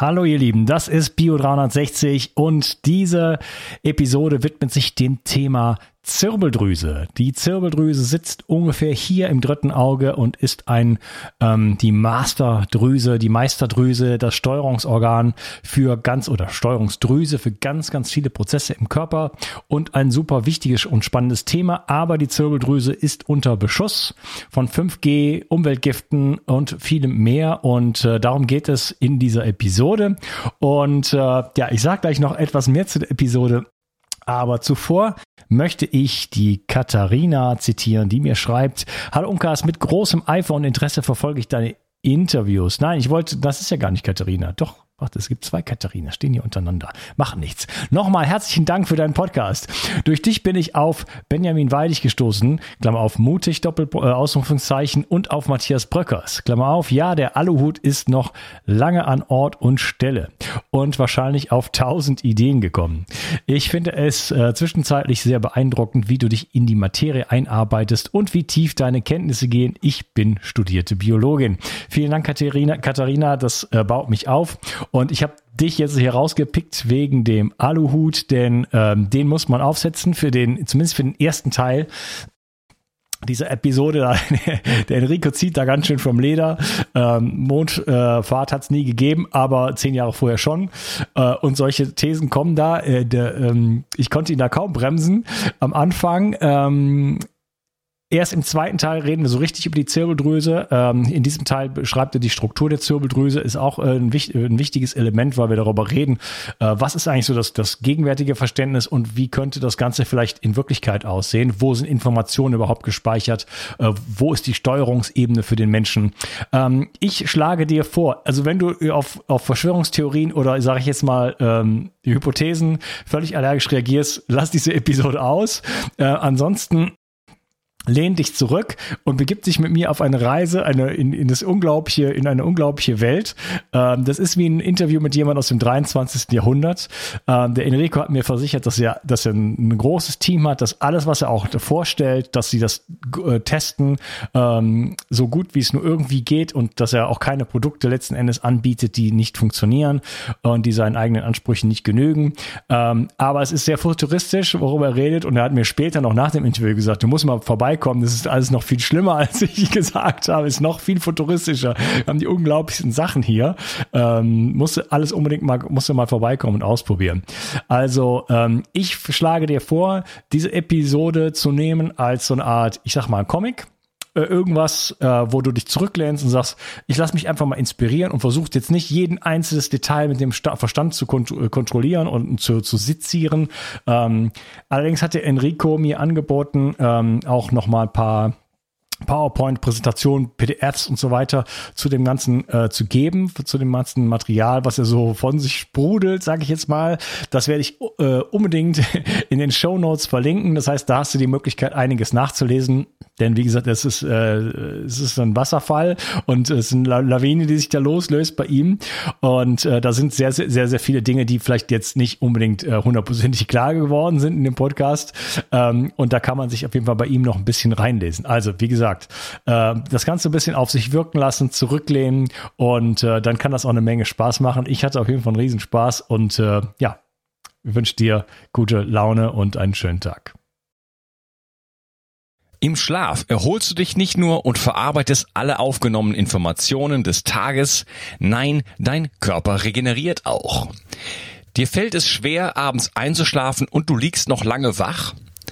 Hallo ihr Lieben, das ist Bio 360 und diese Episode widmet sich dem Thema Zirbeldrüse. Die Zirbeldrüse sitzt ungefähr hier im dritten Auge und ist ein ähm, die Masterdrüse, die Meisterdrüse, das Steuerungsorgan für ganz oder Steuerungsdrüse für ganz, ganz viele Prozesse im Körper und ein super wichtiges und spannendes Thema. Aber die Zirbeldrüse ist unter Beschuss von 5G, Umweltgiften und vielem mehr und äh, darum geht es in dieser Episode. Und äh, ja, ich sage gleich noch etwas mehr zu der Episode. Aber zuvor möchte ich die Katharina zitieren, die mir schreibt, Hallo Unkas, mit großem Eifer und Interesse verfolge ich deine Interviews. Nein, ich wollte, das ist ja gar nicht Katharina. Doch, Warte, es gibt zwei Katharina, stehen hier untereinander. Machen nichts. Nochmal herzlichen Dank für deinen Podcast. Durch dich bin ich auf Benjamin Weidig gestoßen, Klammer auf mutig, Doppel, äh, Ausrufungszeichen und auf Matthias Bröckers. Klammer auf, ja, der Aluhut ist noch lange an Ort und Stelle und wahrscheinlich auf tausend Ideen gekommen. Ich finde es äh, zwischenzeitlich sehr beeindruckend, wie du dich in die Materie einarbeitest und wie tief deine Kenntnisse gehen. Ich bin studierte Biologin. Vielen Dank, Katharina. Katharina, das äh, baut mich auf. Und ich habe dich jetzt hier rausgepickt wegen dem Aluhut, denn ähm, den muss man aufsetzen für den, zumindest für den ersten Teil dieser Episode, der Enrico zieht da ganz schön vom Leder. Ähm, Mondfahrt äh, hat es nie gegeben, aber zehn Jahre vorher schon. Äh, und solche Thesen kommen da. Äh, der, ähm, ich konnte ihn da kaum bremsen am Anfang. Ähm, Erst im zweiten Teil reden wir so richtig über die Zirbeldrüse. Ähm, in diesem Teil beschreibt er die Struktur der Zirbeldrüse, ist auch äh, ein, wichtig, ein, wichtiges Element, weil wir darüber reden, äh, was ist eigentlich so das, das gegenwärtige Verständnis und wie könnte das Ganze vielleicht in Wirklichkeit aussehen? Wo sind Informationen überhaupt gespeichert? Äh, wo ist die Steuerungsebene für den Menschen? Ähm, ich schlage dir vor, also wenn du auf, auf Verschwörungstheorien oder sage ich jetzt mal ähm, Hypothesen völlig allergisch reagierst, lass diese Episode aus. Äh, ansonsten lehnt dich zurück und begibt sich mit mir auf eine Reise eine, in, in das unglaubliche, in eine unglaubliche Welt. Ähm, das ist wie ein Interview mit jemand aus dem 23. Jahrhundert. Ähm, der Enrico hat mir versichert, dass er, dass er ein, ein, großes Team hat, dass alles, was er auch vorstellt, dass sie das äh, testen, ähm, so gut wie es nur irgendwie geht und dass er auch keine Produkte letzten Endes anbietet, die nicht funktionieren und die seinen eigenen Ansprüchen nicht genügen. Ähm, aber es ist sehr futuristisch, worüber er redet und er hat mir später noch nach dem Interview gesagt, du musst mal vorbei vorbeikommen. Das ist alles noch viel schlimmer, als ich gesagt habe. Ist noch viel futuristischer. Wir haben die unglaublichsten Sachen hier. Ähm, musste alles unbedingt mal, musste mal vorbeikommen und ausprobieren. Also, ähm, ich schlage dir vor, diese Episode zu nehmen als so eine Art, ich sag mal, Comic äh, irgendwas, äh, wo du dich zurücklehnst und sagst, ich lass mich einfach mal inspirieren und versuchst jetzt nicht jeden einzelnes Detail mit dem Sta Verstand zu kont äh, kontrollieren und zu, zu sezieren. Ähm, allerdings hat der Enrico mir angeboten, ähm, auch noch mal ein paar PowerPoint-Präsentationen, PDFs und so weiter zu dem Ganzen äh, zu geben, zu dem ganzen Material, was er so von sich sprudelt, sage ich jetzt mal. Das werde ich äh, unbedingt in den Show Notes verlinken. Das heißt, da hast du die Möglichkeit, einiges nachzulesen. Denn wie gesagt, es ist, äh, es ist ein Wasserfall und es sind Lawine, die sich da loslöst bei ihm. Und äh, da sind sehr, sehr, sehr, sehr viele Dinge, die vielleicht jetzt nicht unbedingt äh, hundertprozentig klar geworden sind in dem Podcast. Ähm, und da kann man sich auf jeden Fall bei ihm noch ein bisschen reinlesen. Also, wie gesagt, äh, das Ganze ein bisschen auf sich wirken lassen, zurücklehnen und äh, dann kann das auch eine Menge Spaß machen. Ich hatte auf jeden Fall einen Riesenspaß und äh, ja, wünsche dir gute Laune und einen schönen Tag. Im Schlaf erholst du dich nicht nur und verarbeitest alle aufgenommenen Informationen des Tages, nein, dein Körper regeneriert auch. Dir fällt es schwer, abends einzuschlafen und du liegst noch lange wach?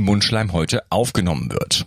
Mundschleimhäute aufgenommen wird.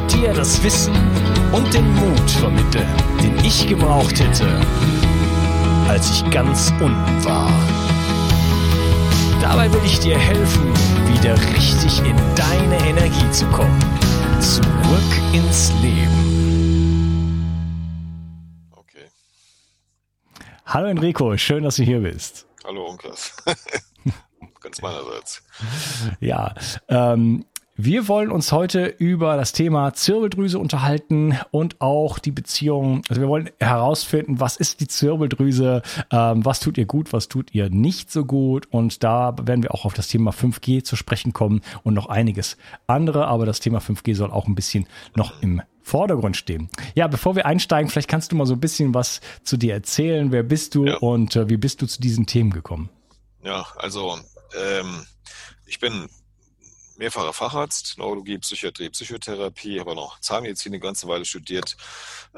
dir das Wissen und den Mut vermitteln, den ich gebraucht hätte, als ich ganz unten war. Dabei will ich dir helfen, wieder richtig in deine Energie zu kommen. Zurück ins Leben. Okay. Hallo Enrico, schön, dass du hier bist. Hallo Onkas. Ganz meinerseits. Ja, ähm, wir wollen uns heute über das Thema Zirbeldrüse unterhalten und auch die Beziehung. Also wir wollen herausfinden, was ist die Zirbeldrüse, ähm, was tut ihr gut, was tut ihr nicht so gut. Und da werden wir auch auf das Thema 5G zu sprechen kommen und noch einiges andere. Aber das Thema 5G soll auch ein bisschen noch im Vordergrund stehen. Ja, bevor wir einsteigen, vielleicht kannst du mal so ein bisschen was zu dir erzählen. Wer bist du Ja. und äh, wie bist du zu diesen Themen gekommen? Ja, also ähm, ich bin mehrfacher Facharzt, Neurologie, Psychiatrie, Psychotherapie, habe noch Zahnmedizin eine ganze Weile studiert,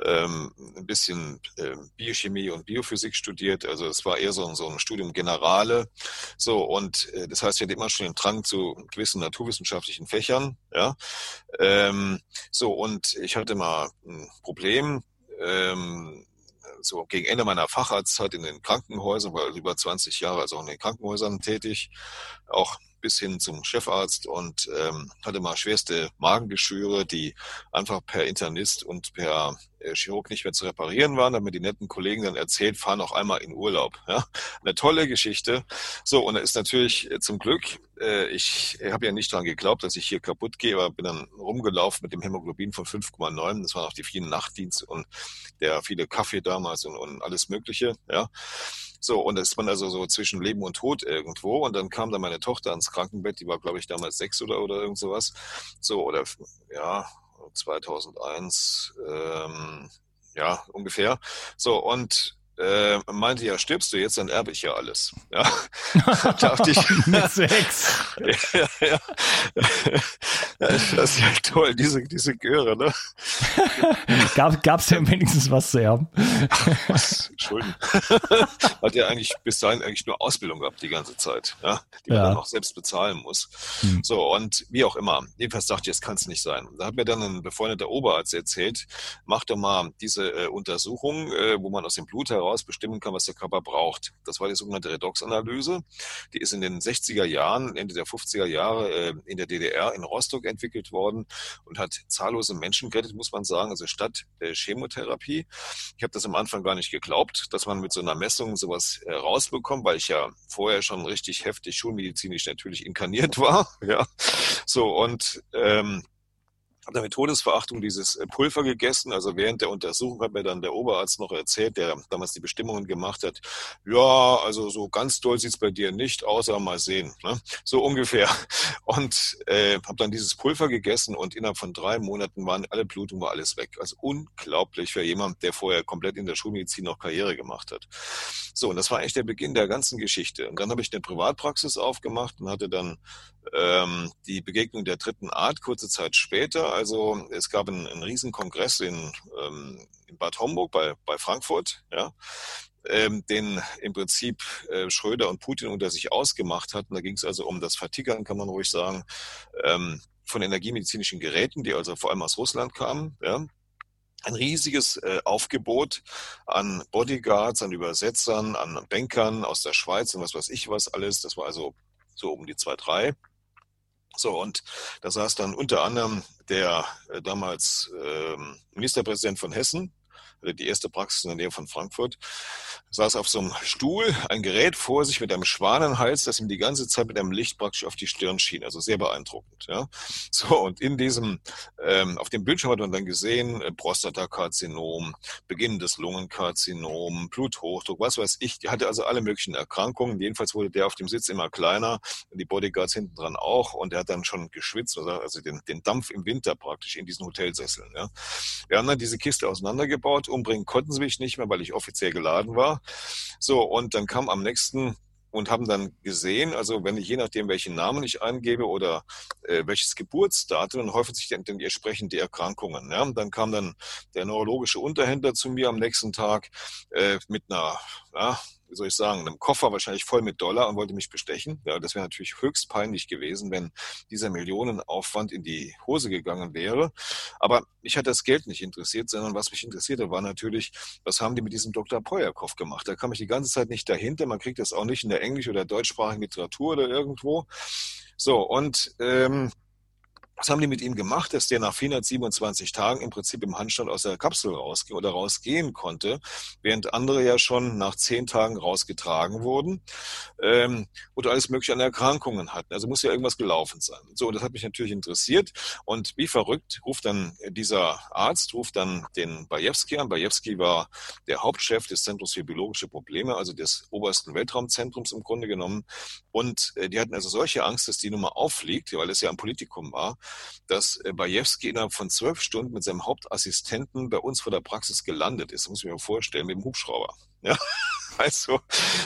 ähm, ein bisschen ähm, Biochemie und Biophysik studiert. Also es war eher so, ein- so ein Studium Generale. So, und äh, das heißt, ich hatte immer schon den Drang zu gewissen naturwissenschaftlichen Fächern. Ja, ähm, so, und ich hatte mal ein Problem. Ähm, so gegen Ende meiner Facharztzeit in den Krankenhäusern, war über 20 Jahre also auch in den Krankenhäusern tätig, auch bis hin zum Chefarzt und ähm, hatte mal schwerste Magengeschwüre, die einfach per Internist und per äh, Chirurg nicht mehr zu reparieren waren. Da haben mir die netten Kollegen dann erzählt, fahren noch einmal in Urlaub. Ja? Eine tolle Geschichte. So, und da ist natürlich äh, zum Glück, äh, ich habe ja nicht dran geglaubt, dass ich hier kaputt gehe, aber bin dann rumgelaufen mit dem Hämoglobin von 5,9. Das waren auch die vielen Nachtdienste und der viele Kaffee damals und, und alles Mögliche. Ja. So, und da ist man also so zwischen Leben und Tod irgendwo. Und dann kam dann meine Tochter ans Krankenbett, die war, glaube ich, damals sechs oder, oder irgend sowas. So, oder ja, 2001, ähm, ja, ungefähr. So, und äh, meinte, ja, stirbst du jetzt, dann erbe ich ja alles. Ja, dachte ich. Mit sechs. ja, ja. Das ist ja toll, diese, diese Göre, ne? Gab es denn wenigstens was zu erben? Was? Schulden. Hat ja eigentlich bis dahin eigentlich nur Ausbildung gehabt die ganze Zeit, ja, die man Ja. dann auch selbst bezahlen muss. Hm. So, und wie auch immer. Jedenfalls dachte ich, das kann es nicht sein. Da hat mir dann ein befreundeter Oberarzt erzählt, mach doch mal diese äh, Untersuchung, äh, wo man aus dem Blut heraus bestimmen kann, was der Körper braucht. Das war die sogenannte Redox-Analyse. Die ist in den 60er Jahren, Ende der 50er Jahre äh, in der DDR in Rostock entwickelt worden und hat zahllose Menschen gerettet, muss man sagen, also statt äh, Chemotherapie. Ich habe das am Anfang gar nicht geglaubt, dass man mit so einer Messung sowas äh, rausbekommt, weil ich ja vorher schon richtig heftig schulmedizinisch natürlich inkarniert war. Ja, so und ähm, habe dann mit Todesverachtung dieses äh, Pulver gegessen. Also während der Untersuchung hat mir dann der Oberarzt noch erzählt, der damals die Bestimmungen gemacht hat. Ja, also so ganz doll sieht's bei dir nicht aus, aber mal sehen. Ne? So ungefähr. Und äh, habe dann dieses Pulver gegessen und innerhalb von drei Monaten waren alle Blutungen, war alles weg. Also unglaublich für jemand, der vorher komplett in der Schulmedizin noch Karriere gemacht hat. So, und das war eigentlich der Beginn der ganzen Geschichte. Und dann habe ich eine Privatpraxis aufgemacht und hatte dann ähm, die Begegnung der dritten Art kurze Zeit später. Also es gab einen, einen Riesenkongress in, ähm, in Bad Homburg bei, bei Frankfurt, ja, ähm, den im Prinzip äh, Schröder und Putin unter sich ausgemacht hatten. Da ging es also um das Vertickern, kann man ruhig sagen, ähm, von energiemedizinischen Geräten, die also vor allem aus Russland kamen. Ja. Ein riesiges äh, Aufgebot an Bodyguards, an Übersetzern, an Bankern aus der Schweiz und was weiß ich was alles. Das war also so um die zwei, drei. So, und da saß dann unter anderem der äh, damals ähm, Ministerpräsident von Hessen, die erste Praxis in der Nähe von Frankfurt, saß auf so einem Stuhl, ein Gerät vor sich mit einem Schwanenhals, das ihm die ganze Zeit mit einem Licht praktisch auf die Stirn schien. Also sehr beeindruckend. Ja. So, und in diesem, ähm, auf dem Bildschirm hat man dann gesehen, äh, Prostatakarzinom, beginnendes Lungenkarzinom, Bluthochdruck, was weiß ich. Die hatte also alle möglichen Erkrankungen. Jedenfalls wurde der auf dem Sitz immer kleiner, die Bodyguards hinten dran auch. Und er hat dann schon geschwitzt, also den, den Dampf im Winter praktisch in diesen Hotelsesseln. Ja. Wir haben dann diese Kiste auseinandergebaut. Umbringen konnten sie mich nicht mehr, weil ich offiziell geladen war. So, und dann kam am nächsten und haben dann gesehen, also wenn ich je nachdem, welchen Namen ich eingebe oder äh, welches Geburtsdatum, dann häufen sich dann, dann entsprechend die Erkrankungen. Ja? Dann kam dann der neurologische Unterhändler zu mir am nächsten Tag äh, mit einer ja, wie soll ich sagen, einem Koffer wahrscheinlich voll mit Dollar und wollte mich bestechen. Ja, das wäre natürlich höchst peinlich gewesen, wenn dieser Millionenaufwand in die Hose gegangen wäre. Aber mich hat das Geld nicht interessiert, sondern was mich interessierte, war natürlich, was haben die mit diesem Dr. Pojakov gemacht? Da kam ich die ganze Zeit nicht dahinter. Man kriegt das auch nicht in der englisch- oder deutschsprachigen Literatur oder irgendwo. So, und ähm, was haben die mit ihm gemacht, dass der nach 427 Tagen im Prinzip im Handstand aus der Kapsel rausging oder rausgehen konnte, während andere ja schon nach zehn Tagen rausgetragen wurden ähm, und alles mögliche an Erkrankungen hatten. Also muss ja irgendwas gelaufen sein. So, das hat mich natürlich interessiert und wie verrückt ruft dann dieser Arzt, ruft dann den Bajewski an. Bajewski war der Hauptchef des Zentrums für biologische Probleme, also des obersten Weltraumzentrums im Grunde genommen. Und äh, die hatten also solche Angst, dass die Nummer auffliegt, weil es ja ein Politikum war dass äh, Bajewski innerhalb von zwölf Stunden mit seinem Hauptassistenten bei uns vor der Praxis gelandet ist. Das muss ich mir vorstellen, mit dem Hubschrauber. Ja, also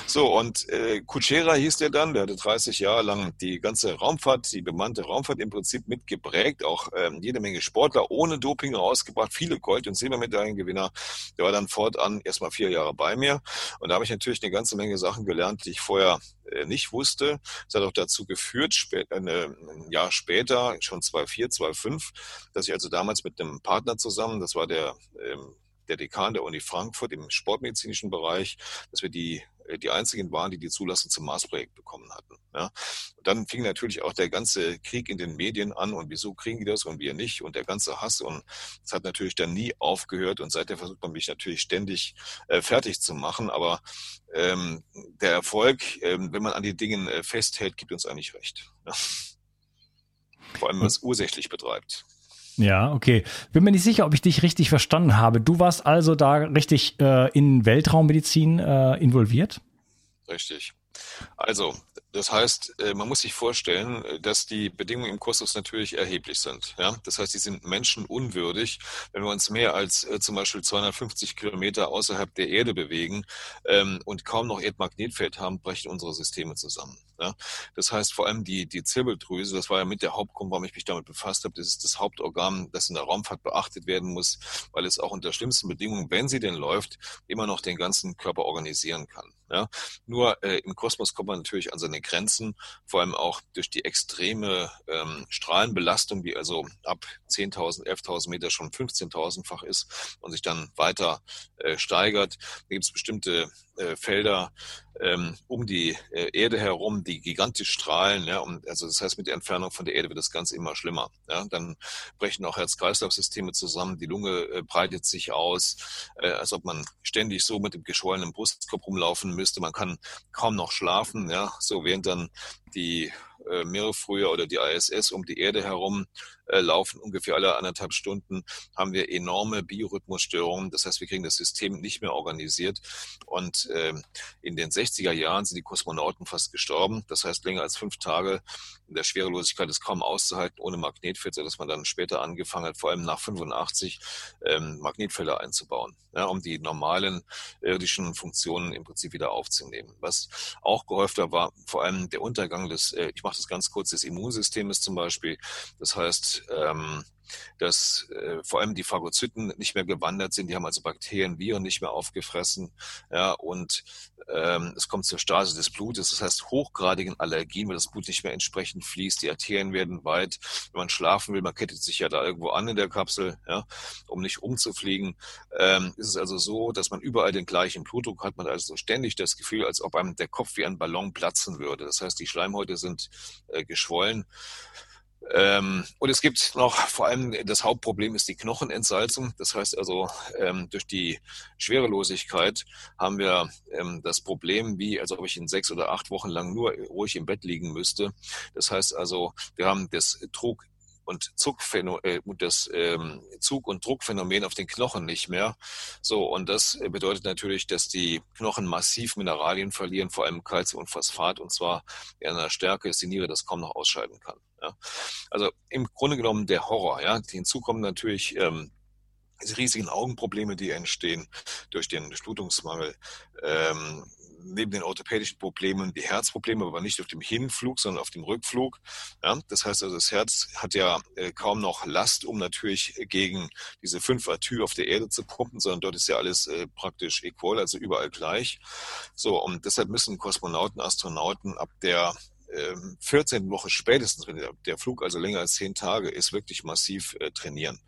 so und äh, Kutschera hieß der dann, der hatte 30 Jahre lang die ganze Raumfahrt, die bemannte Raumfahrt im Prinzip mitgeprägt, auch ähm, jede Menge Sportler ohne Doping rausgebracht, viele Gold- und Silbermedaillengewinner. Der war dann fortan erstmal vier Jahre bei mir und da habe ich natürlich eine ganze Menge Sachen gelernt, die ich vorher äh, nicht wusste. Es hat auch dazu geführt, spät, äh, ein Jahr später, schon 2004, 2005, dass ich also damals mit einem Partner zusammen, das war der ähm, der Dekan der Uni Frankfurt im sportmedizinischen Bereich, dass wir die äh, die einzigen waren, die die Zulassung zum Mars-Projekt bekommen hatten. Ja. Und dann fing natürlich auch der ganze Krieg in den Medien an und wieso kriegen die das und wir nicht und der ganze Hass und es hat natürlich dann nie aufgehört und seitdem versucht man mich natürlich ständig äh, fertig zu machen, aber ähm, der Erfolg, ähm, wenn man an die Dingen äh, festhält, gibt uns eigentlich recht. Ja. Vor allem, wenn man es ursächlich betreibt. Ja, okay. Bin mir nicht sicher, ob ich dich richtig verstanden habe. Du warst also da richtig äh, in Weltraummedizin äh, involviert? Richtig. Also, das heißt, äh, man muss sich vorstellen, äh, dass die Bedingungen im Kosmos natürlich erheblich sind. Ja? Das heißt, die sind menschenunwürdig. Wenn wir uns mehr als äh, zum Beispiel 250 Kilometer außerhalb der Erde bewegen ähm, und kaum noch Erdmagnetfeld haben, brechen unsere Systeme zusammen. Ja? Das heißt, vor allem die, die Zirbeldrüse, das war ja mit der Hauptgrund, warum ich mich damit befasst habe, das ist das Hauptorgan, das in der Raumfahrt beachtet werden muss, weil es auch unter schlimmsten Bedingungen, wenn sie denn läuft, immer noch den ganzen Körper organisieren kann. Ja? Nur äh, im Kosmos kommt man natürlich an seine Grenzen, vor allem auch durch die extreme ähm, Strahlenbelastung, die also ab 10.000, 11.000 Meter schon 15.000-fach ist und sich dann weiter äh, steigert. Da gibt es bestimmte äh, Felder ähm, um die äh, Erde herum, die gigantisch strahlen. Ja, und also das heißt, mit der Entfernung von der Erde wird das Ganze immer schlimmer. Ja, dann brechen auch Herz-Kreislauf-Systeme zusammen, die Lunge äh, breitet sich aus, äh, als ob man ständig so mit dem geschwollenen Brustkorb rumlaufen müsste. Man kann kaum noch schlafen. Ja, so während dann die äh, Meerfrühe oder die ISS um die Erde herum äh, laufen, ungefähr alle anderthalb Stunden, haben wir enorme Biorhythmusstörungen. Das heißt, wir kriegen das System nicht mehr organisiert. Und äh, in den 60er Jahren sind die Kosmonauten fast gestorben. Das heißt, länger als fünf Tage in der Schwerelosigkeit ist kaum auszuhalten ohne Magnetfeld, sodass man dann später angefangen hat, vor allem nach 85 ähm, Magnetfelder einzubauen, ja, um die normalen irdischen Funktionen im Prinzip wieder aufzunehmen. Was auch gehäuft war, vor allem der Untergang des, äh, ich mache das ganz kurz, des Immunsystems zum Beispiel. Das heißt, ähm, dass äh, vor allem die Phagozyten nicht mehr gewandert sind, die haben also Bakterien, Viren nicht mehr aufgefressen, ja, und ähm, es kommt zur Stase des Blutes, das heißt hochgradigen Allergien, weil das Blut nicht mehr entsprechend fließt, die Arterien werden weit, wenn man schlafen will, man kettet sich ja da irgendwo an in der Kapsel, ja, um nicht umzufliegen, ähm, ist es also so, dass man überall den gleichen Blutdruck hat, man hat also ständig das Gefühl, als ob einem der Kopf wie ein Ballon platzen würde, das heißt, die Schleimhäute sind äh, geschwollen, und es gibt noch vor allem das Hauptproblem ist die Knochenentsalzung. Das heißt also, ähm, durch die Schwerelosigkeit haben wir ähm, das Problem, wie als ob ich in sechs oder acht Wochen lang nur ruhig im Bett liegen müsste. Das heißt also, wir haben das und Zugphänomen, äh, das ähm, Zug- und Druckphänomen auf den Knochen nicht mehr. So, und das bedeutet natürlich, dass die Knochen massiv Mineralien verlieren, vor allem Kalzium und Phosphat, und zwar in einer Stärke, dass die Niere das kaum noch ausscheiden kann. Ja. Also im Grunde genommen der Horror. Ja. Hinzu kommen natürlich ähm, diese riesigen Augenprobleme, die entstehen durch den Durchblutungsmangel. Ähm, neben den orthopädischen Problemen die Herzprobleme, aber nicht auf dem Hinflug, sondern auf dem Rückflug. Ja, das heißt also, das Herz hat ja äh, kaum noch Last, um natürlich gegen diese fünf Atü auf der Erde zu pumpen, sondern dort ist ja alles äh, praktisch equal, also überall gleich. So, und deshalb müssen Kosmonauten, Astronauten ab der 14. Ähm, Woche spätestens, wenn der Flug also länger als zehn Tage ist, wirklich massiv äh, trainieren.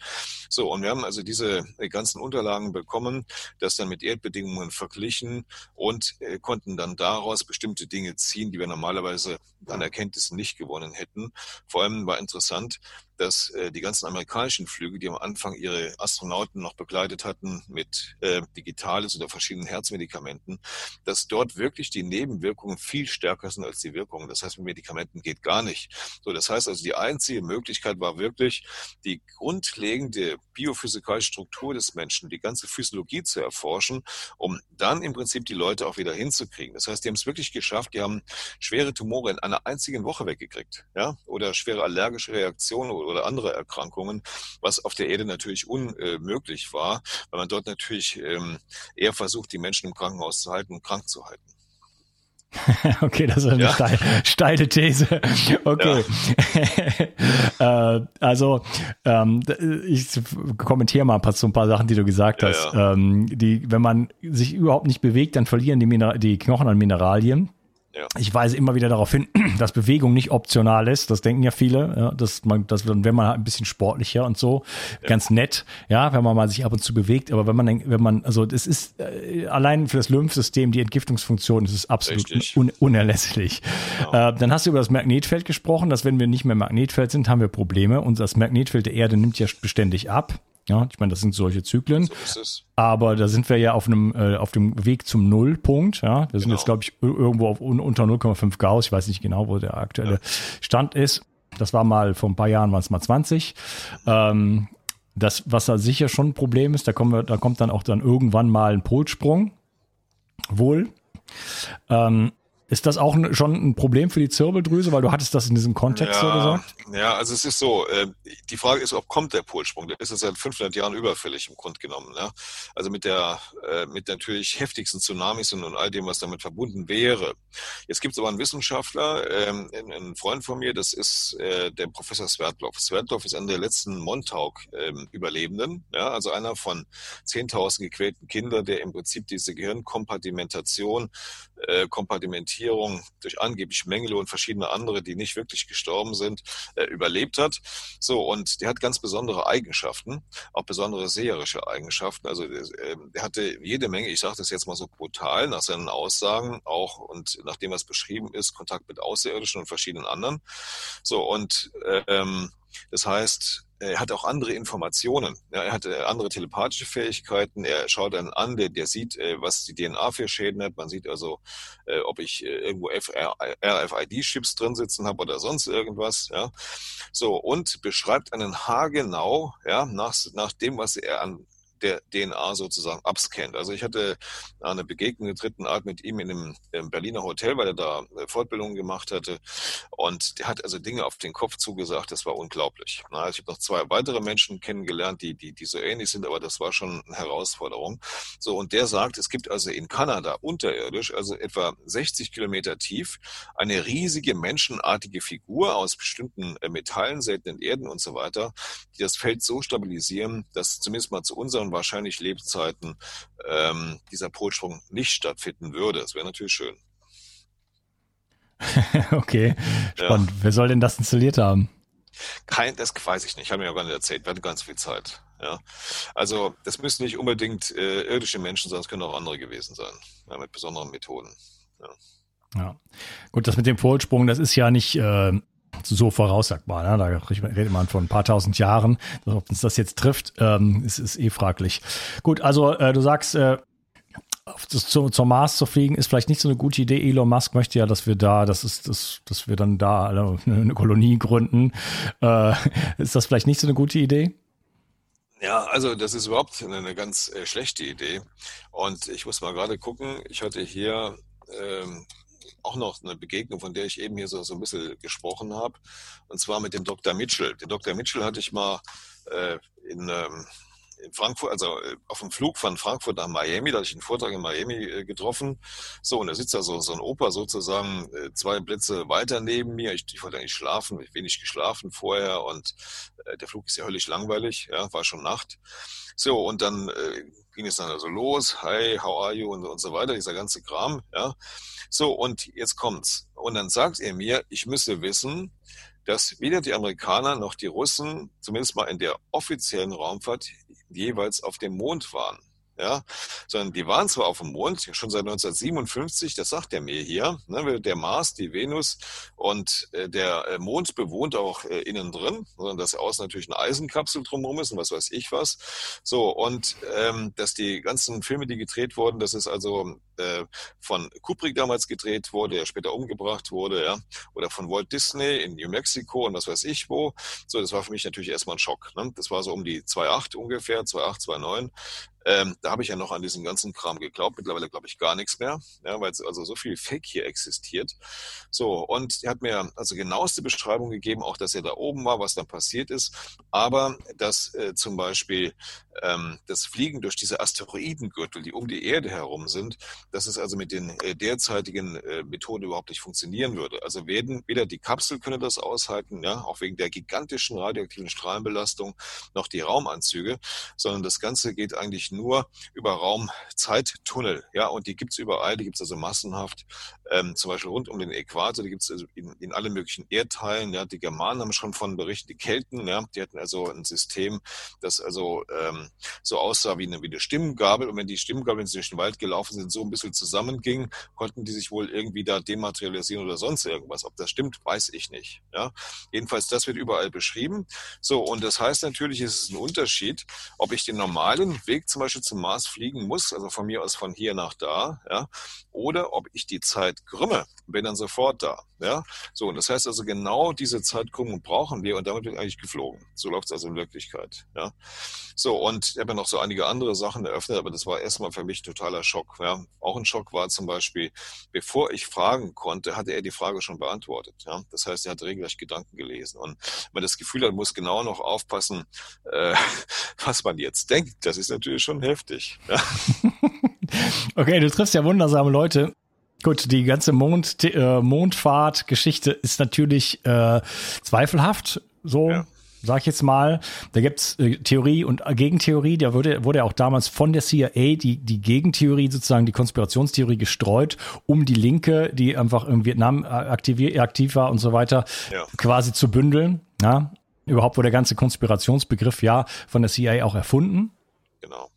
So, und wir haben also diese äh, ganzen Unterlagen bekommen, das dann mit Erdbedingungen verglichen und äh, konnten dann daraus bestimmte Dinge ziehen, die wir normalerweise an Erkenntnissen nicht gewonnen hätten. Vor allem war interessant, dass äh, die ganzen amerikanischen Flüge, die am Anfang ihre Astronauten noch begleitet hatten mit äh, Digitales oder verschiedenen Herzmedikamenten, dass dort wirklich die Nebenwirkungen viel stärker sind als die Wirkungen. Das heißt, mit Medikamenten geht gar nicht. So, das heißt also, die einzige Möglichkeit war wirklich, die grundlegende biophysikalische Struktur des Menschen, die ganze Physiologie zu erforschen, um dann im Prinzip die Leute auch wieder hinzukriegen. Das heißt, die haben es wirklich geschafft, die haben schwere Tumore in einer einzigen Woche weggekriegt, ja, oder schwere allergische Reaktionen oder andere Erkrankungen, was auf der Erde natürlich unmöglich war, weil man dort natürlich ähm, eher versucht, die Menschen im Krankenhaus zu halten und krank zu halten. okay, das ist eine ja. steile, steile These. Okay. Ja. äh, also, ähm, ich kommentiere mal so ein paar Sachen, die du gesagt ja, hast. Ähm, die, wenn man sich überhaupt nicht bewegt, dann verlieren die, die Knochen an Mineralien. Ja. Ich weise immer wieder darauf hin, dass Bewegung nicht optional ist. Das denken ja viele, ja, dass man, dass wenn man halt ein bisschen sportlicher und so, ja. ganz nett, ja, wenn man mal sich ab und zu bewegt. Aber wenn man, wenn man, also das ist äh, allein für das Lymphsystem die Entgiftungsfunktion, das ist absolut un unerlässlich. Genau. Äh, dann hast du über das Magnetfeld gesprochen, dass wenn wir nicht mehr Magnetfeld sind, haben wir Probleme. Und das Magnetfeld der Erde nimmt ja beständig ab. Ja, ich meine, das sind solche Zyklen. So aber da sind wir ja auf einem äh, auf dem Weg zum Nullpunkt. Ja, wir sind genau. jetzt glaube ich irgendwo auf unter 0,5 Gauss. Ich weiß nicht genau, wo der aktuelle ja. Stand ist. Das war mal vor ein paar Jahren waren es mal 20. Ähm, das, was da sicher schon ein Problem ist, da kommen wir, da kommt dann auch dann irgendwann mal ein Polsprung. Wohl. Ähm, ist das auch schon ein Problem für die Zirbeldrüse, weil du hattest das in diesem Kontext ja, so gesagt? Ja, also es ist so, äh, die Frage ist, ob kommt der Polsprung? Der ist seit 500 Jahren überfällig im Grunde genommen. Ja? Also mit der äh, mit natürlich heftigsten Tsunamis und, und all dem, was damit verbunden wäre. Jetzt gibt es aber einen Wissenschaftler, ähm, ein Freund von mir, das ist äh, der Professor Sverdlov. Sverdlov ist einer der letzten Montauk-Überlebenden, ähm, ja? also einer von 10.000 gequälten Kindern, der im Prinzip diese Gehirnkompartimentation, äh, Kompartimentierung Infiziierung durch angeblich Mengele und verschiedene andere, die nicht wirklich gestorben sind, äh, überlebt hat. So, und der hat ganz besondere Eigenschaften, auch besondere seherische Eigenschaften. Also äh, der hatte jede Menge, ich sage das jetzt mal so brutal, nach seinen Aussagen auch und nachdem was beschrieben ist, Kontakt mit Außerirdischen und verschiedenen anderen. So, und ähm, das heißt, er hat auch andere Informationen. Ja, er hat äh, andere telepathische Fähigkeiten. Er schaut dann an, der, der sieht, äh, was die DNA für Schäden hat. Man sieht also, äh, ob ich irgendwo RFID-Chips drin sitzen habe oder sonst irgendwas. Ja. So, und beschreibt einen haargenau, ja, nach, nach dem, was er an der DNA sozusagen abscannt. Also ich hatte eine Begegnung der dritten Art mit ihm in einem, Berliner Hotel, weil er da Fortbildungen gemacht hatte. Und der hat also Dinge auf den Kopf zugesagt, das war unglaublich. Also ich habe noch zwei weitere Menschen kennengelernt, die, die, die so ähnlich sind, aber das war schon eine Herausforderung. So, und der sagt, es gibt also in Kanada unterirdisch, also etwa 60 Kilometer tief, eine riesige menschenartige Figur aus bestimmten äh, Metallen, seltenen Erden und so weiter, die das Feld so stabilisieren, dass zumindest mal zu unseren wahrscheinlich Lebzeiten ähm, dieser Polsprung nicht stattfinden würde. Das wäre natürlich schön. okay, spannend. Ja. Wer soll denn das installiert haben? Kein, das weiß ich nicht. Ich habe mir ja gar nicht erzählt. Wir hatten ganz viel Zeit. Ja. Also, das müssen nicht unbedingt äh, irdische Menschen sein, es können auch andere gewesen sein. Ja, mit besonderen Methoden. Ja. ja. Gut, das mit dem Polsprung, das ist ja nicht, äh, so voraussagbar. Ne? Da redet man von ein paar tausend Jahren. Ob uns das jetzt trifft, ähm, ist, ist eh fraglich. Gut, also äh, du sagst, äh, zu, zur Mars zu fliegen ist vielleicht nicht so eine gute Idee. Elon Musk möchte ja, dass wir da, das ist, das, dass wir dann da eine Kolonie gründen. Äh, ist das vielleicht nicht so eine gute Idee? Ja, also das ist überhaupt eine ganz äh, schlechte Idee. Und ich muss mal gerade gucken, ich hatte hier ähm, auch noch eine Begegnung, von der ich eben hier so, so ein bisschen gesprochen habe, und zwar mit dem Dr. Mitchell. Den Dr. Mitchell hatte ich mal äh, in, ähm, Frankfurt, also äh, auf dem Flug von Frankfurt nach Miami, da hatte ich einen Vortrag in Miami äh, getroffen. So, und da sitzt da so, so ein Opa sozusagen äh, zwei Plätze weiter neben mir. Ich, ich wollte eigentlich schlafen, wenig geschlafen vorher und äh, der Flug ist ja höllisch langweilig, ja, war schon Nacht. So, und dann äh, ging es dann also los, hi, how are you und, und so weiter, dieser ganze Kram, ja. So, und jetzt kommt's. Und dann sagt er mir, ich müsse wissen, dass weder die Amerikaner noch die Russen, zumindest mal in der offiziellen Raumfahrt, jeweils auf dem Mond waren ja, sondern die waren zwar auf dem Mond schon seit 1957, das sagt er mir hier, ne, der Mars, die Venus und äh, der äh, Mond bewohnt auch äh, innen drin, sondern dass außen natürlich eine Eisenkapsel drumherum ist und was weiß ich was. So, und ähm, dass die ganzen Filme, die gedreht wurden, das ist also äh, von Kubrick damals gedreht wurde, der später umgebracht wurde, ja, oder von Walt Disney in New Mexico und was weiß ich wo. So, das war für mich natürlich erstmal ein Schock. Ne? Das war so um die 2,8 ungefähr, 2,8, 2,9. Ähm, da habe ich ja noch an diesen ganzen Kram geglaubt. Mittlerweile glaube ich gar nichts mehr, ja, weil also so viel Fake hier existiert. So, und er hat mir also genaueste Beschreibung gegeben, auch dass er da oben war, was dann passiert ist. Aber dass äh, zum Beispiel ähm, das Fliegen durch diese Asteroidengürtel, die um die Erde herum sind, dass es also mit den äh, derzeitigen äh, Methoden überhaupt nicht funktionieren würde. Also werden, weder die Kapsel könne das aushalten, ja, auch wegen der gigantischen radioaktiven Strahlenbelastung, noch die Raumanzüge, sondern das Ganze geht eigentlich nur über Raumzeittunnel, ja, und die gibt's überall, die gibt's also massenhaft, ähm, zum Beispiel rund um den Äquator, die gibt's also in, in allen möglichen Erdteilen, ja, die Germanen haben schon von berichtet, die Kelten, ja, die hatten also ein System, das also ähm, so aussah wie eine, wie eine Stimmgabel. Und wenn die Stimmgabel, wenn sie durch den Wald gelaufen sind, so ein bisschen zusammengingen, konnten die sich wohl irgendwie da dematerialisieren oder sonst irgendwas. Ob das stimmt, weiß ich nicht. Ja? Jedenfalls, das wird überall beschrieben. So, und das heißt natürlich, ist es ein Unterschied, ob ich den normalen Weg zum Beispiel zum Mars fliegen muss, also von mir aus von hier nach da, ja, oder ob ich die Zeit krümme, bin dann sofort da. Ja, so, und das heißt also, genau diese Zeitkrümmung brauchen wir und damit wird eigentlich geflogen. So läuft es also in Wirklichkeit. Ja, so, und ich habe ja noch so einige andere Sachen eröffnet, aber das war erstmal für mich totaler Schock. Ja. Auch ein Schock war zum Beispiel, bevor ich fragen konnte, hatte er die Frage schon beantwortet. Ja. Das heißt, er hat regelrecht Gedanken gelesen. Und man das Gefühl hat, muss genau noch aufpassen, äh, was man jetzt denkt, das ist natürlich schon heftig. Ja. okay, du triffst ja wundersame Leute. Gut, die ganze Mond, äh, Mondfahrt-Geschichte ist natürlich äh, zweifelhaft. So. Ja sag ich jetzt mal. Da gibt's äh, Theorie und Gegentheorie. Da wurde, wurde auch damals von der CIA die, die Gegentheorie, sozusagen die Konspirationstheorie gestreut, um die Linke, die einfach in Vietnam aktiv, aktiv war und so weiter, ja. quasi zu bündeln. Ja? Überhaupt wurde der ganze Konspirationsbegriff ja von der CIA auch erfunden. Genau.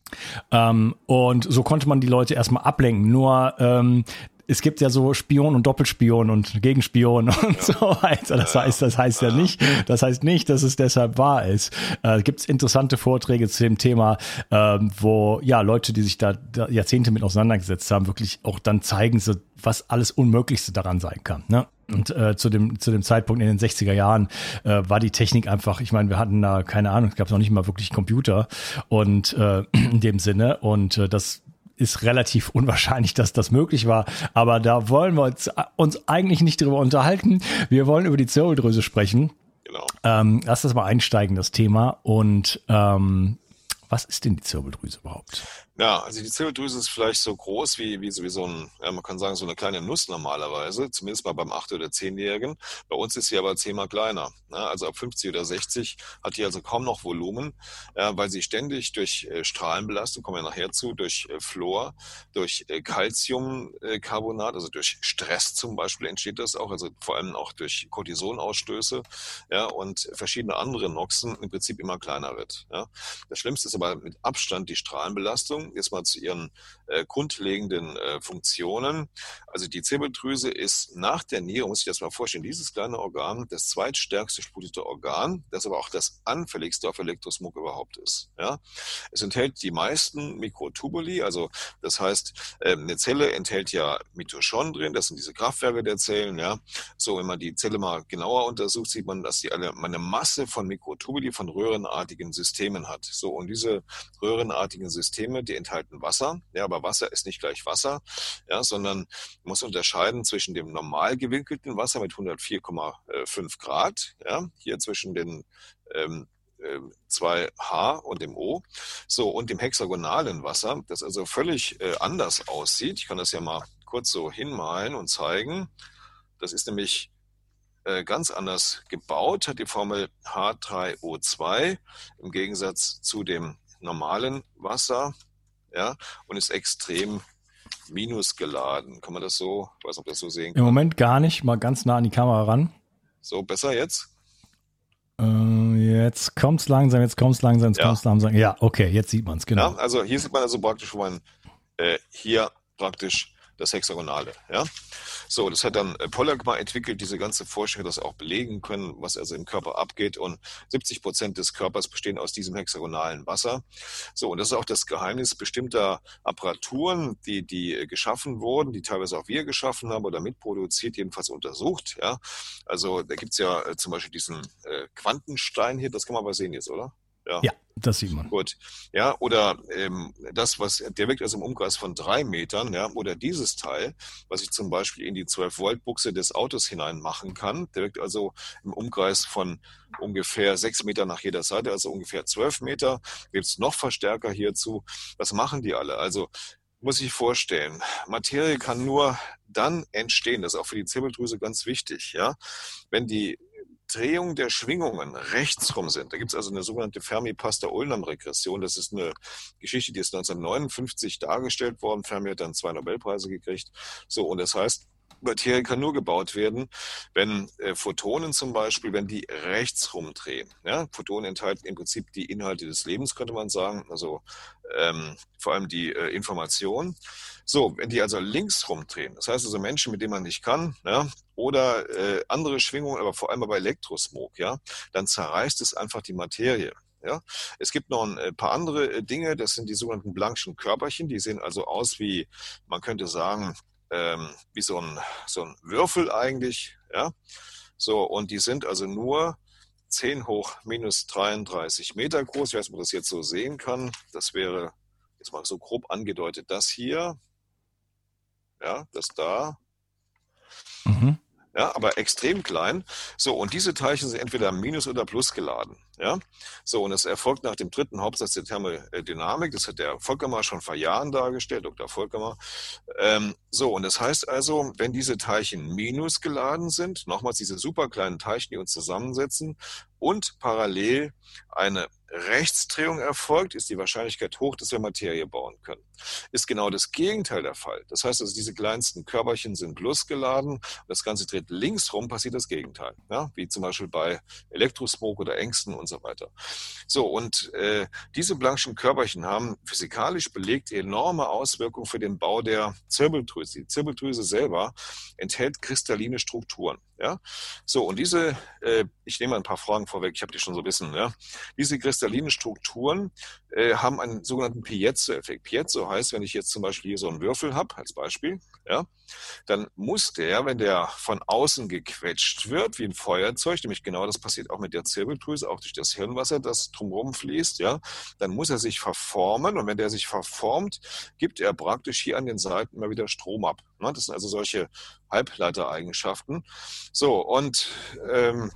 Ähm, und so konnte man die Leute erstmal ablenken. Nur ähm, es gibt ja so Spion und Doppelspion und Gegenspion und ja. so weiter. Das heißt, das heißt ja nicht, das heißt nicht, dass es deshalb wahr ist. Äh, gibt es interessante Vorträge zu dem Thema, äh, wo ja Leute, die sich da, da, Jahrzehnte mit auseinandergesetzt haben, wirklich auch dann zeigen, so, was alles Unmöglichste daran sein kann. Ne? Und äh, zu dem zu dem Zeitpunkt in den 60er Jahren äh, war die Technik einfach, ich meine, wir hatten da keine Ahnung, es gab noch nicht mal wirklich Computer und äh, in dem Sinne und äh, das ist relativ unwahrscheinlich, dass das möglich war. Aber da wollen wir uns, uns eigentlich nicht drüber unterhalten. Wir wollen über die Zirbeldrüse sprechen. Genau. Ähm, lass das mal einsteigen, das Thema. Und ähm, was ist denn die Zirbeldrüse überhaupt? Ja, also die Zirbeldrüse ist vielleicht so groß wie, wie, wie so ein, ja, man kann sagen, so eine kleine Nuss normalerweise, zumindest mal beim 8- oder 10-Jährigen. Bei uns ist sie aber zehnmal kleiner. Ne? Also ab 50 oder 60 hat die also kaum noch Volumen, äh, weil sie ständig durch äh, Strahlenbelastung, kommen wir nachher zu, durch äh, Fluor, durch äh, Calciumcarbonat, also durch Stress zum Beispiel entsteht das auch, also vor allem auch durch Cortisonausstöße ja, und verschiedene andere Noxen im Prinzip immer kleiner wird. Ja? Das Schlimmste ist aber mit Abstand die Strahlenbelastung jetzt mal zu ihren äh, grundlegenden äh, Funktionen. Also die Zirbeldrüse ist nach der Niere, muss ich das mal vorstellen, dieses kleine Organ, das zweitstärkste splutete Organ, das aber auch das anfälligste auf Elektrosmog überhaupt ist. Ja? Es enthält die meisten Mikrotubuli, also das heißt, äh, eine Zelle enthält ja Mitochondrien, das sind diese Kraftwerke der Zellen. Ja? So, wenn man die Zelle mal genauer untersucht, sieht man, dass sie alle eine Masse von Mikrotubuli, von röhrenartigen Systemen hat. So, und diese röhrenartigen Systeme, die enthalten Wasser. Ja, aber Wasser ist nicht gleich Wasser, ja, sondern muss unterscheiden zwischen dem normal gewinkelten Wasser mit 104,5 Grad, ja, hier zwischen den ähm, 2H ähm, und dem O. So, und dem hexagonalen Wasser, das also völlig äh, anders aussieht. Ich kann das ja mal kurz so hinmalen und zeigen. Das ist nämlich äh, ganz anders gebaut, hat die Formel H3O2 im Gegensatz zu dem normalen Wasser, ja, und ist extrem minusgeladen. Kann man das so, ich weiß nicht, ob das so sehen kann. Im Moment gar nicht, mal ganz nah an die Kamera ran. So, besser jetzt? Äh, jetzt kommt's langsam, jetzt kommt's langsam, jetzt ja. kommt's langsam. Ja, okay, jetzt sieht man es, genau. Ja, also hier sieht man also praktisch, wo man äh, hier praktisch das Hexagonale. Ja? So, das hat dann äh, Pollack mal entwickelt, diese ganze Forschung das auch belegen können, was also im Körper abgeht. Und 70 Prozent des Körpers bestehen aus diesem hexagonalen Wasser. So, und das ist auch das Geheimnis bestimmter Apparaturen, die, die äh, geschaffen wurden, die teilweise auch wir geschaffen haben oder mitproduziert, jedenfalls untersucht. Ja? Also da gibt's ja äh, zum Beispiel diesen Quantenstein hier, das kann man aber sehen jetzt, oder? Ja. ja, das sieht man. Gut. Ja, oder ähm, das, was, der wirkt also im Umkreis von drei Metern, ja, oder dieses Teil, was ich zum Beispiel in die 12-Volt-Buchse des Autos hinein machen kann, der wirkt also im Umkreis von ungefähr sechs Meter nach jeder Seite, also ungefähr zwölf Meter. Gibt es noch Verstärker hierzu. Was machen die alle? Also muss ich vorstellen, Materie kann nur dann entstehen, das ist auch für die Zirbeldrüse ganz wichtig, ja, wenn die Drehung der Schwingungen rechtsrum sind. Da gibt es also eine sogenannte Fermi-Pasta-Ullnam-Regression. Das ist eine Geschichte, die ist 1959 dargestellt worden. Fermi hat dann zwei Nobelpreise gekriegt. So, und das heißt, Materie kann nur gebaut werden, wenn äh, Photonen zum Beispiel, wenn die rechts rumdrehen. Ja? Photonen enthalten im Prinzip die Inhalte des Lebens, könnte man sagen, also ähm, vor allem die äh, Information. So, wenn die also links rumdrehen, das heißt also Menschen, mit denen man nicht kann, ja, oder äh, andere Schwingungen, aber vor allem bei Elektrosmog, ja, dann zerreißt es einfach die Materie. Ja, es gibt noch ein äh, paar andere äh, Dinge, das sind die sogenannten Blankschen Körperchen, die sehen also aus wie, man könnte sagen, ähm, wie so ein, so ein Würfel eigentlich. Ja? So, und die sind also nur 10 hoch minus 33 Meter groß. Ich weiß nicht, ob man das jetzt so sehen kann. Das wäre jetzt mal so grob angedeutet, das hier. Ja, das da. Mhm ja, aber extrem klein. So, und diese Teilchen sind entweder minus oder plus geladen. Ja, so, und es erfolgt nach dem dritten Hauptsatz der Thermodynamik. Das hat der Volkermar schon vor Jahren dargestellt, Dr. Volkermar. Ähm, so, und das heißt also, wenn diese Teilchen minus geladen sind, nochmals diese super kleinen Teilchen, die uns zusammensetzen, und parallel eine Rechtsdrehung erfolgt, ist die Wahrscheinlichkeit hoch, dass wir Materie bauen können. Ist genau das Gegenteil der Fall. Das heißt also, diese kleinsten Körperchen sind plus geladen, das Ganze dreht links rum, passiert das Gegenteil. Ja? Wie zum Beispiel bei Elektrosmog oder Ängsten und so weiter. So, und äh, diese blanchen Körperchen haben physikalisch belegt enorme Auswirkungen für den Bau der Zirbeldrüse. Die Zirbeldrüse selber enthält kristalline Strukturen. Ja, so und diese, äh, ich nehme ein paar Fragen vorweg, ich habe die schon so bisschen. Ja, diese kristallinen Strukturen äh, haben einen sogenannten Piezo-Effekt. Piezo heißt, wenn ich jetzt zum Beispiel hier so einen Würfel habe, als Beispiel, ja, dann muss der, wenn der von außen gequetscht wird, wie ein Feuerzeug, nämlich genau das passiert auch mit der Zirbeldrüse, auch durch das Hirnwasser, das drumherum fließt, ja, dann muss er sich verformen und wenn der sich verformt, gibt er praktisch hier an den Seiten immer wieder Strom ab. Ne? Das sind also solche Halbleitereigenschaften. So, und ähm,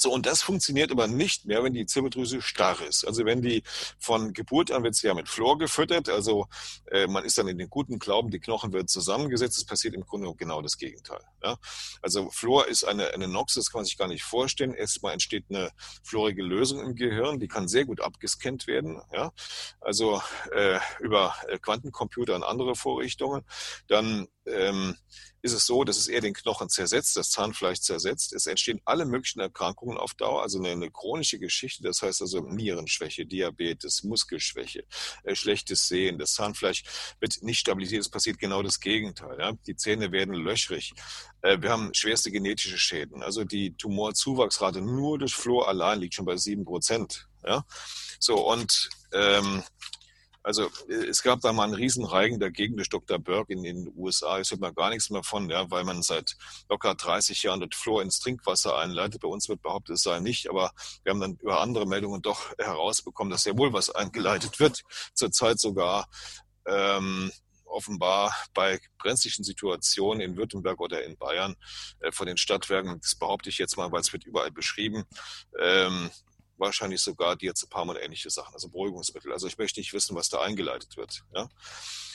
so, und das funktioniert aber nicht mehr, wenn die Zirbeldrüse starr ist. Also wenn die von Geburt an wird sie ja mit Flor gefüttert, also äh, man ist dann in den guten Glauben, die Knochen werden zusammengesetzt, es passiert im Grunde genau das Gegenteil. Ja? Also Flor ist eine, eine Nox, das kann man sich gar nicht vorstellen. Erstmal entsteht eine florige Lösung im Gehirn, die kann sehr gut abgescannt werden, ja? also äh, über äh, Quantencomputer und andere Vorrichtungen. Dann ähm, ist es so, dass es eher den Knochen zersetzt, das Zahnfleisch zersetzt. Es entstehen alle möglichen Erkrankungen auf Dauer, also eine, eine chronische Geschichte, das heißt also Nierenschwäche, Diabetes, Muskelschwäche, äh, schlechtes Sehen, das Zahnfleisch wird nicht stabilisiert, es passiert genau das Gegenteil. Ja? Die Zähne werden löchrig. Äh, wir haben schwerste genetische Schäden. Also die Tumorzuwachsrate nur durch Fluor allein liegt schon bei sieben Prozent. Ja? So, und ähm, also äh, es gab da mal einen Riesenreigen dagegen durch Dr. Burke in den USA. Es hört man gar nichts mehr von, ja, weil man seit locker 30 Jahren dort Fluor ins Trinkwasser einleitet. Bei uns wird behauptet, es sei nicht, aber wir haben dann über andere Meldungen doch herausbekommen, dass sehr wohl was eingeleitet wird. Zurzeit sogar ähm, offenbar bei brenzlichen Situationen in Württemberg oder in Bayern äh, von den Stadtwerken, das behaupte ich jetzt mal, weil es wird überall beschrieben, ähm, wahrscheinlich sogar Diazepam und ähnliche Sachen, also Beruhigungsmittel. Also ich möchte nicht wissen, was da eingeleitet wird. Ja?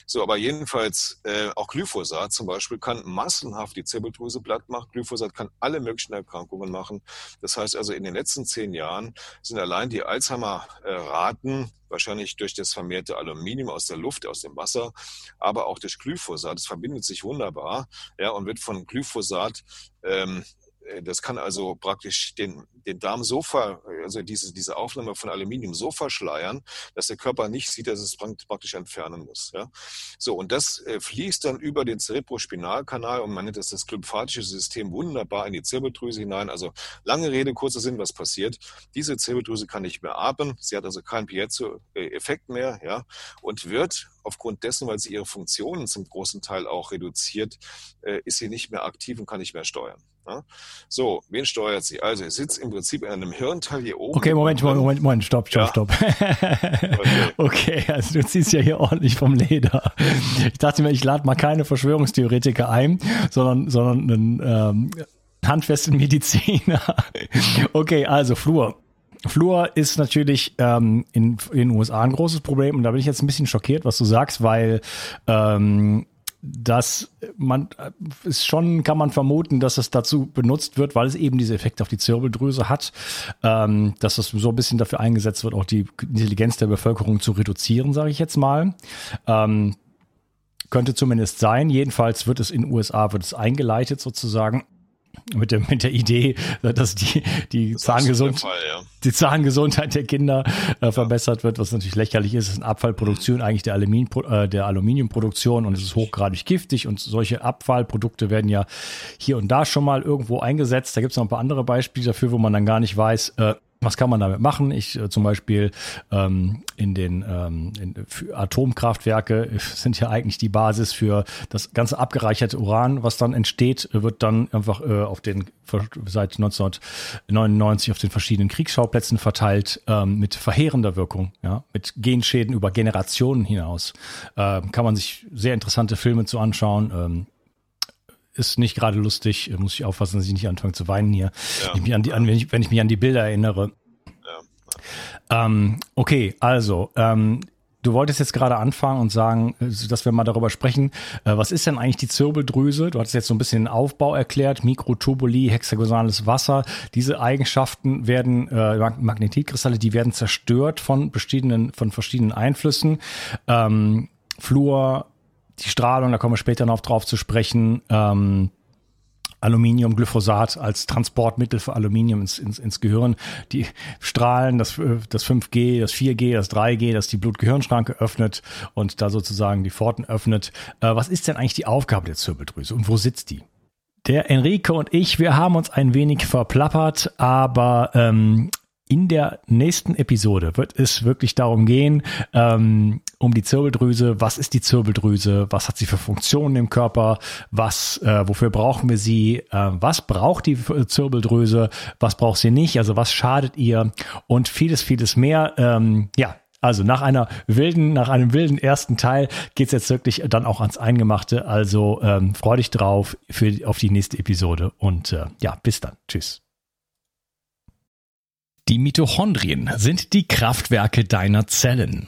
So, aber jedenfalls äh, auch Glyphosat zum Beispiel kann massenhaft die Zirbeldrüse platt machen. Glyphosat kann alle möglichen Erkrankungen machen. Das heißt also, in den letzten zehn Jahren sind allein die Alzheimer-Raten wahrscheinlich durch das vermehrte Aluminium aus der Luft, aus dem Wasser, aber auch durch Glyphosat. Das verbindet sich wunderbar ja, und wird von Glyphosat ähm, äh, das kann also praktisch den, den Darm so ver, also diese, diese Aufnahme von Aluminium so verschleiern, dass der Körper nicht sieht, dass es praktisch entfernen muss. Ja? So, und das äh, fließt dann über den Cerebrospinalkanal und man nennt das das glymphatische System wunderbar in die Zirbeldrüse hinein. Also lange Rede, kurzer Sinn, was passiert. Diese Zirbeldrüse kann nicht mehr atmen, sie hat also keinen Piezo-Effekt mehr, ja, und wird aufgrund dessen, weil sie ihre Funktionen zum großen Teil auch reduziert, äh, ist sie nicht mehr aktiv und kann nicht mehr steuern. Ja? So, wen steuert sie? Also, sie sitzt im Prinzip in einem Hirnteil hier oben. Okay, Moment, Moment, Moment, Moment, stopp, stopp, ja. stopp. okay. okay, also du ziehst ja hier ordentlich vom Leder. Ich dachte mir, ich lade mal keine Verschwörungstheoretiker ein, sondern, sondern einen ähm, handfesten Mediziner. okay, also Flur. Fluor ist natürlich ähm, in, in den USA ein großes Problem und da bin ich jetzt ein bisschen schockiert, was du sagst, weil ähm, dass man ist schon kann man vermuten, dass es dazu benutzt wird, weil es eben diese Effekte auf die Zirbeldrüse hat, ähm, dass es so ein bisschen dafür eingesetzt wird, auch die Intelligenz der Bevölkerung zu reduzieren, sage ich jetzt mal. Ähm, könnte zumindest sein. Jedenfalls wird es in den USA wird es eingeleitet sozusagen mit, dem, mit der Idee, dass die, die, das Zahngesund Fall, ja. die Zahngesundheit der Kinder äh, verbessert wird, was natürlich lächerlich ist. Es ist eine Abfallproduktion eigentlich der, Aluminium, äh, der Aluminiumproduktion und es ist hochgradig giftig und solche Abfallprodukte werden ja hier und da schon mal irgendwo eingesetzt. Da gibt es noch ein paar andere Beispiele dafür, wo man dann gar nicht weiß, äh, was kann man damit machen? Ich äh, zum Beispiel ähm, in den ähm, in, Atomkraftwerke sind ja eigentlich die Basis für das ganze abgereicherte Uran, was dann entsteht, wird dann einfach äh, auf den seit 1999 auf den verschiedenen Kriegsschauplätzen verteilt ähm, mit verheerender Wirkung, ja, mit Genschäden über Generationen hinaus. Äh, kann man sich sehr interessante Filme zu anschauen. Ähm, ist nicht gerade lustig, muss ich aufpassen, dass ich nicht anfange zu weinen hier. Ja. Ich an die, an, wenn, ich, wenn ich mich an die Bilder erinnere. Ja. Ähm, okay, also, ähm, du wolltest jetzt gerade anfangen und sagen, dass wir mal darüber sprechen, äh, was ist denn eigentlich die Zirbeldrüse? Du hattest jetzt so ein bisschen den Aufbau erklärt, Mikrotubuli, hexagonales Wasser. Diese Eigenschaften werden, äh, Magnetitkristalle, die werden zerstört von verschiedenen, von verschiedenen Einflüssen. Ähm, Fluor, die Strahlung, da kommen wir später noch drauf zu sprechen. Ähm, Aluminium, Glyphosat als Transportmittel für Aluminium ins, ins, ins Gehirn. Die Strahlen, das, das 5G, das 4G, das 3G, das die Blut-Gehirn-Schranke öffnet und da sozusagen die Pforten öffnet. Äh, was ist denn eigentlich die Aufgabe der Zirbeldrüse und wo sitzt die? Der Enrico und ich, wir haben uns ein wenig verplappert, aber ähm, in der nächsten Episode wird es wirklich darum gehen, ähm, um die Zirbeldrüse. Was ist die Zirbeldrüse? Was hat sie für Funktionen im Körper? Was, äh, wofür brauchen wir sie? Äh, was braucht die Zirbeldrüse? Was braucht sie nicht? Also was schadet ihr? Und vieles, vieles mehr. Ähm, ja, also nach einer wilden, nach einem wilden ersten Teil geht's jetzt wirklich dann auch ans Eingemachte. Also ähm, freu dich drauf für, auf die nächste Episode und äh, ja, bis dann. Tschüss. Die Mitochondrien sind die Kraftwerke deiner Zellen.